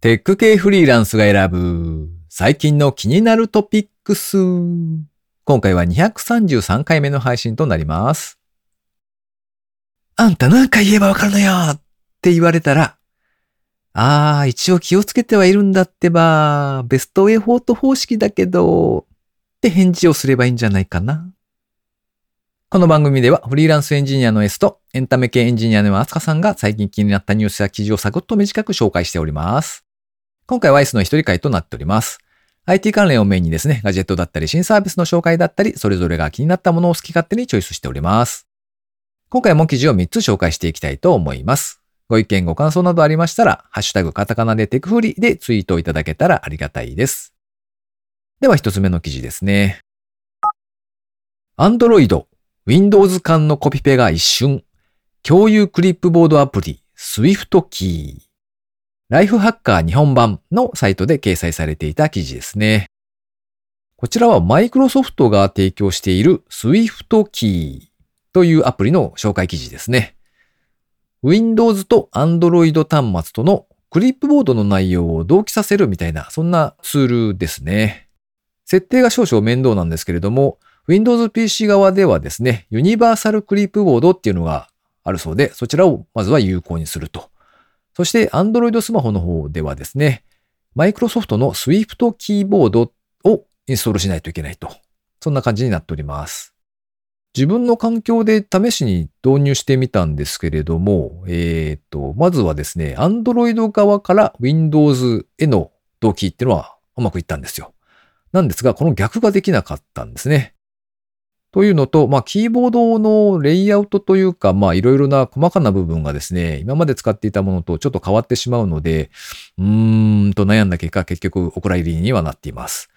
テック系フリーランスが選ぶ最近の気になるトピックス。今回は233回目の配信となります。あんた何回言えばわかるのよって言われたら、ああ、一応気をつけてはいるんだってば、ベストウェイフォート方式だけど、って返事をすればいいんじゃないかな。この番組ではフリーランスエンジニアの S とエンタメ系エンジニアのアスカさんが最近気になったニュースや記事をサクッと短く紹介しております。今回は S の一人会となっております。IT 関連をメインにですね、ガジェットだったり新サービスの紹介だったり、それぞれが気になったものを好き勝手にチョイスしております。今回も記事を3つ紹介していきたいと思います。ご意見ご感想などありましたら、ハッシュタグカタカナでテクフリでツイートいただけたらありがたいです。では一つ目の記事ですね。Android Windows 間のコピペが一瞬。共有クリップボードアプリ Swift キー。ライフハッカー日本版のサイトで掲載されていた記事ですね。こちらはマイクロソフトが提供している Swift キーというアプリの紹介記事ですね。Windows と Android 端末とのクリップボードの内容を同期させるみたいな、そんなツールですね。設定が少々面倒なんですけれども、Windows PC 側ではですね、ユニバーサルクリップボードっていうのがあるそうで、そちらをまずは有効にすると。そして Android スマホの方ではですね、Microsoft の Swift キーボードをインストールしないといけないと。そんな感じになっております。自分の環境で試しに導入してみたんですけれども、えっ、ー、と、まずはですね、Android 側から Windows への同期っていうのはうまくいったんですよ。なんですが、この逆ができなかったんですね。というのと、まあ、キーボードのレイアウトというか、まあ、いろいろな細かな部分がですね、今まで使っていたものとちょっと変わってしまうので、うーんと悩んだ結果、結局お蔵入りにはなっています。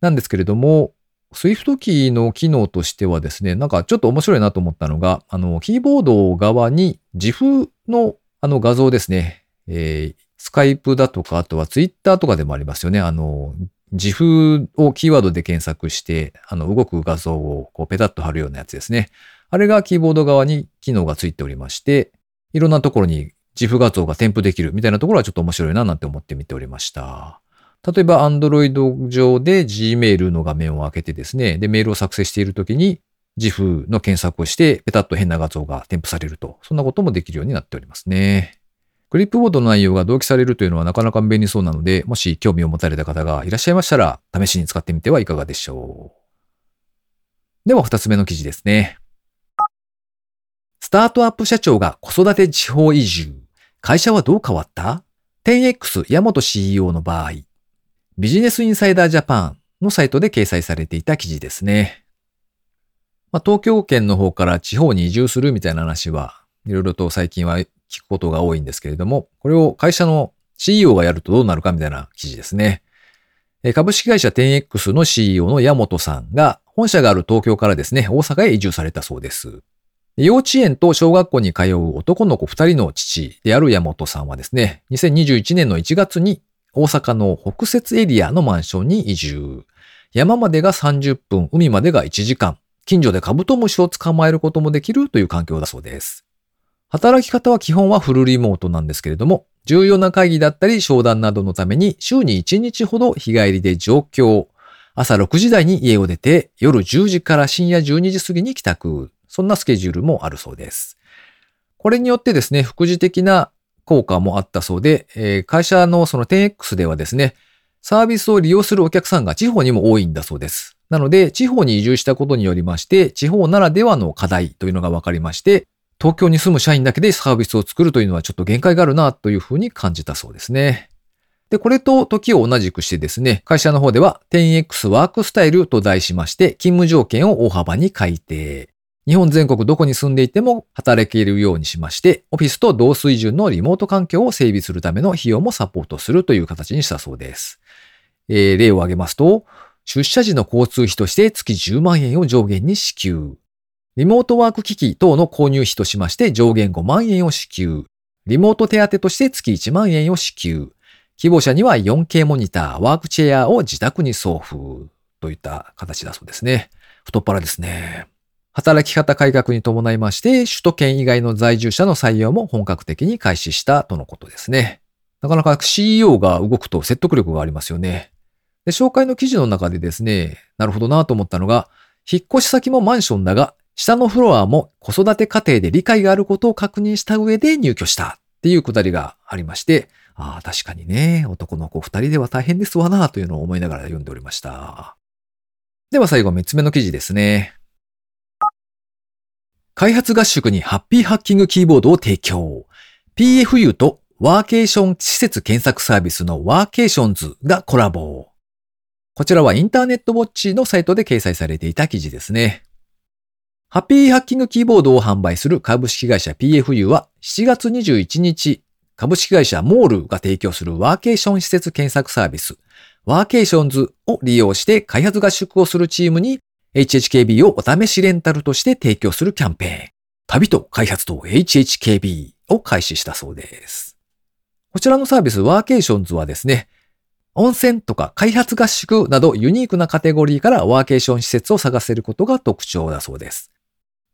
なんですけれども、Swift キーの機能としてはですね、なんかちょっと面白いなと思ったのが、あの、キーボード側に自負のあの画像ですね、えー、スカイプだとか、あとはツイッターとかでもありますよね。あの、自負をキーワードで検索して、あの、動く画像をこうペタッと貼るようなやつですね。あれがキーボード側に機能がついておりまして、いろんなところに自負画像が添付できるみたいなところはちょっと面白いななんて思って見ておりました。例えば Android 上で Gmail の画面を開けてですね、で、メールを作成しているときに自負の検索をしてペタッと変な画像が添付されると、そんなこともできるようになっておりますね。クリップボードの内容が同期されるというのはなかなか便利そうなので、もし興味を持たれた方がいらっしゃいましたら、試しに使ってみてはいかがでしょう。では二つ目の記事ですね。スタートアップ社長が子育て地方移住。会社はどう変わった ?10X 山本 CEO の場合、ビジネスインサイダージャパンのサイトで掲載されていた記事ですね。まあ、東京圏の方から地方に移住するみたいな話は、いろいろと最近は聞くことが多いんですけれども、これを会社の CEO がやるとどうなるかみたいな記事ですね。株式会社 10X の CEO の山本さんが、本社がある東京からですね、大阪へ移住されたそうです。幼稚園と小学校に通う男の子二人の父である山本さんはですね、2021年の1月に大阪の北節エリアのマンションに移住。山までが30分、海までが1時間。近所でカブトムシを捕まえることもできるという環境だそうです。働き方は基本はフルリモートなんですけれども、重要な会議だったり商談などのために週に1日ほど日帰りで上京。朝6時台に家を出て夜10時から深夜12時過ぎに帰宅。そんなスケジュールもあるそうです。これによってですね、副次的な効果もあったそうで、えー、会社のその 10X ではですね、サービスを利用するお客さんが地方にも多いんだそうです。なので、地方に移住したことによりまして、地方ならではの課題というのが分かりまして、東京に住む社員だけでサービスを作るというのはちょっと限界があるなというふうに感じたそうですね。で、これと時を同じくしてですね、会社の方では 10X ワークスタイルと題しまして勤務条件を大幅に改定。日本全国どこに住んでいても働けるようにしまして、オフィスと同水準のリモート環境を整備するための費用もサポートするという形にしたそうです。えー、例を挙げますと、出社時の交通費として月10万円を上限に支給。リモートワーク機器等の購入費としまして上限5万円を支給。リモート手当として月1万円を支給。希望者には 4K モニター、ワークチェアを自宅に送付といった形だそうですね。太っ腹ですね。働き方改革に伴いまして、首都圏以外の在住者の採用も本格的に開始したとのことですね。なかなか CEO が動くと説得力がありますよね。で、紹介の記事の中でですね、なるほどなと思ったのが、引っ越し先もマンションだが、下のフロアも子育て家庭で理解があることを確認した上で入居したっていうくだりがありまして、ああ、確かにね、男の子二人では大変ですわなというのを思いながら読んでおりました。では最後三つ目の記事ですね。開発合宿にハッピーハッキングキーボードを提供。PFU とワーケーション施設検索サービスのワーケーションズがコラボ。こちらはインターネットウォッチのサイトで掲載されていた記事ですね。ハッピーハッキングキーボードを販売する株式会社 PFU は7月21日、株式会社モールが提供するワーケーション施設検索サービス、ワーケーションズを利用して開発合宿をするチームに HHKB をお試しレンタルとして提供するキャンペーン、旅と開発と HHKB を開始したそうです。こちらのサービスワーケーションズはですね、温泉とか開発合宿などユニークなカテゴリーからワーケーション施設を探せることが特徴だそうです。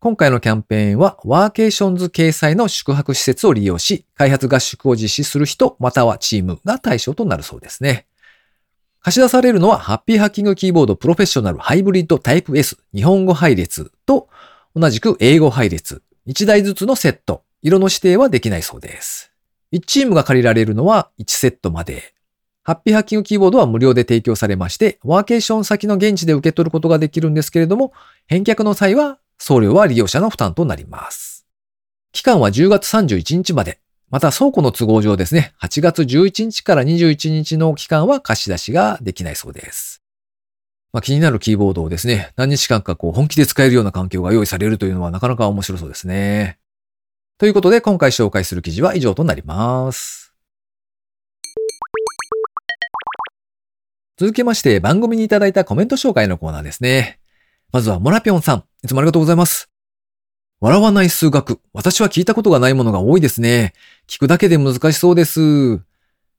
今回のキャンペーンはワーケーションズ掲載の宿泊施設を利用し、開発合宿を実施する人またはチームが対象となるそうですね。貸し出されるのはハッピーハッキングキーボードプロフェッショナルハイブリッドタイプ S 日本語配列と同じく英語配列1台ずつのセット、色の指定はできないそうです。1チームが借りられるのは1セットまで。ハッピーハッキングキーボードは無料で提供されまして、ワーケーション先の現地で受け取ることができるんですけれども、返却の際は送料は利用者の負担となります。期間は10月31日まで。また倉庫の都合上ですね、8月11日から21日の期間は貸し出しができないそうです。まあ、気になるキーボードをですね、何日間かこう本気で使えるような環境が用意されるというのはなかなか面白そうですね。ということで今回紹介する記事は以上となります。続きまして番組にいただいたコメント紹介のコーナーですね。まずはモラピョンさん、いつもありがとうございます。笑わない数学。私は聞いたことがないものが多いですね。聞くだけで難しそうです。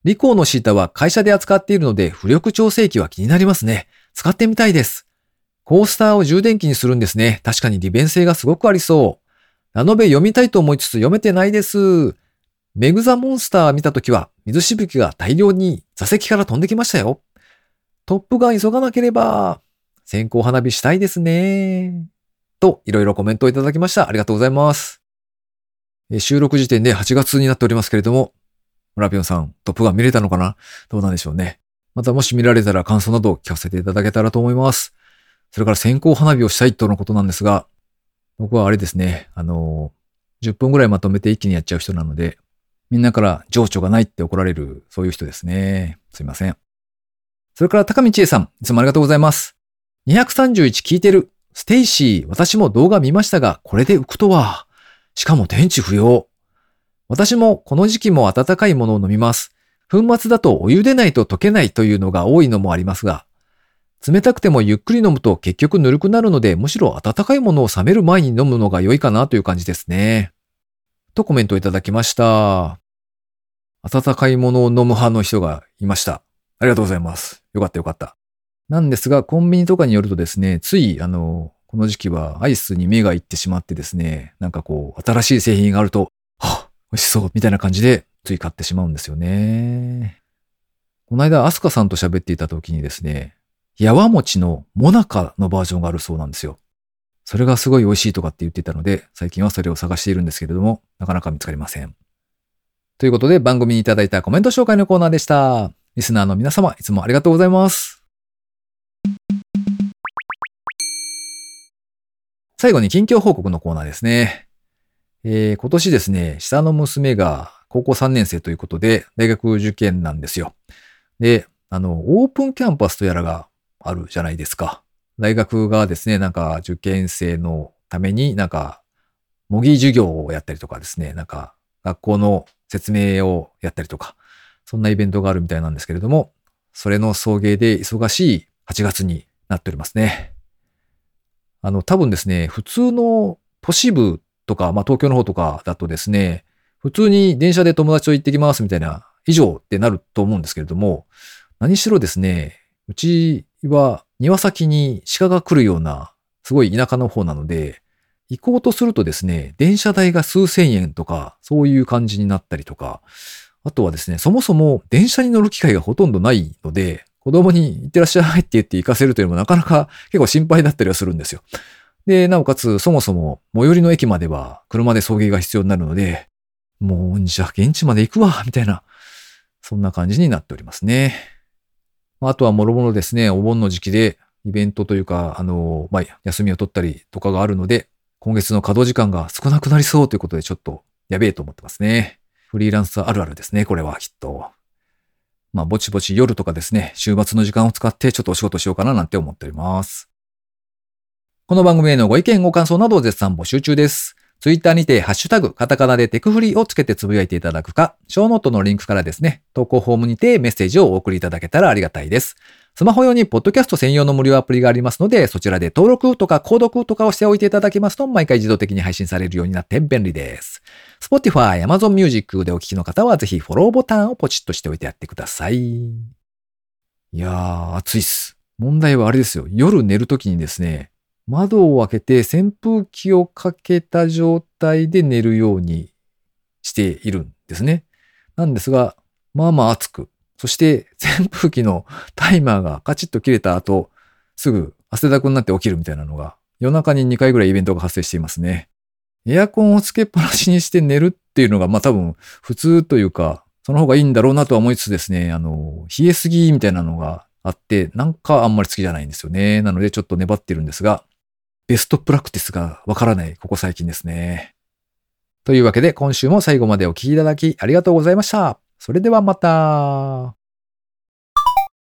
リコーのシータは会社で扱っているので浮力調整器は気になりますね。使ってみたいです。コースターを充電器にするんですね。確かに利便性がすごくありそう。ラノベ読みたいと思いつつ読めてないです。メグザモンスター見たときは水しぶきが大量に座席から飛んできましたよ。トップガン急がなければ、線香花火したいですね。と、いろいろコメントをいただきました。ありがとうございます。収録時点で8月になっておりますけれども、村ピョンさん、トップガン見れたのかな？どうなんでしょうね。またもし見られたら感想などを聞かせていただけたらと思います。それから線香花火をしたいとのことなんですが、僕はあれですね、あの、10分ぐらいまとめて一気にやっちゃう人なので、みんなから情緒がないって怒られる、そういう人ですね。すいません。それから高道恵さん、いつもありがとうございます。231聞いてる。ステイシー、私も動画見ましたが、これで浮くとは。しかも電池不要。私もこの時期も温かいものを飲みます。粉末だとお湯でないと溶けないというのが多いのもありますが、冷たくてもゆっくり飲むと結局ぬるくなるので、むしろ温かいものを冷める前に飲むのが良いかなという感じですね。とコメントいただきました。温かいものを飲む派の人がいました。ありがとうございます。よかったよかった。なんですが、コンビニとかによるとですね、つい、あの、この時期はアイスに目がいってしまってですね、なんかこう、新しい製品があると、はぁ、美味しそう、みたいな感じで、つい買ってしまうんですよね。この間、アスカさんと喋っていた時にですね、やわ餅のモナカのバージョンがあるそうなんですよ。それがすごい美味しいとかって言ってたので、最近はそれを探しているんですけれども、なかなか見つかりません。ということで、番組にいただいたコメント紹介のコーナーでした。リスナーの皆様、いつもありがとうございます。最後に近況報告のコーナーですね。えー、今年ですね、下の娘が高校3年生ということで、大学受験なんですよ。で、あの、オープンキャンパスとやらがあるじゃないですか。大学がですね、なんか受験生のためになんか模擬授業をやったりとかですね、なんか学校の説明をやったりとか、そんなイベントがあるみたいなんですけれども、それの送迎で忙しい8月になっておりますね。あの、多分ですね、普通の都市部とか、まあ東京の方とかだとですね、普通に電車で友達と行ってきますみたいな以上ってなると思うんですけれども、何しろですね、うちは庭先に鹿が来るような、すごい田舎の方なので、行こうとするとですね、電車代が数千円とか、そういう感じになったりとか、あとはですね、そもそも電車に乗る機会がほとんどないので、子供に行ってらっしゃいって言って行かせるというのもなかなか結構心配だったりはするんですよ。で、なおかつ、そもそも最寄りの駅までは車で送迎が必要になるので、もう、じゃあ現地まで行くわ、みたいな、そんな感じになっておりますね。あとはもろもろですね、お盆の時期でイベントというか、あの、まあ、休みを取ったりとかがあるので、今月の稼働時間が少なくなりそうということでちょっとやべえと思ってますね。フリーランスあるあるですね、これはきっと。まあ、ぼちぼち夜とかですね、週末の時間を使ってちょっとお仕事しようかななんて思っております。この番組へのご意見、ご感想などを絶賛募集中です。ツイッターにて、ハッシュタグ、カタカナでテクフリーをつけてつぶやいていただくか、ショーノートのリンクからですね、投稿フォームにてメッセージをお送りいただけたらありがたいです。スマホ用にポッドキャスト専用の無料アプリがありますので、そちらで登録とか購読とかをしておいていただけますと、毎回自動的に配信されるようになって便利です。Spotify、Amazon Music でお聞きの方は、ぜひフォローボタンをポチッとしておいてやってください。いやー、暑いっす。問題はあれですよ。夜寝るときにですね、窓を開けて扇風機をかけた状態で寝るようにしているんですね。なんですが、まあまあ暑く。そして扇風機のタイマーがカチッと切れた後、すぐ汗だくになって起きるみたいなのが、夜中に2回ぐらいイベントが発生していますね。エアコンをつけっぱなしにして寝るっていうのが、まあ多分普通というか、その方がいいんだろうなとは思いつつですね、あの、冷えすぎみたいなのがあって、なんかあんまり好きじゃないんですよね。なのでちょっと粘ってるんですが、ベストプラクティスがわからない、ここ最近ですね。というわけで、今週も最後までお聴きいただきありがとうございました。それではまた。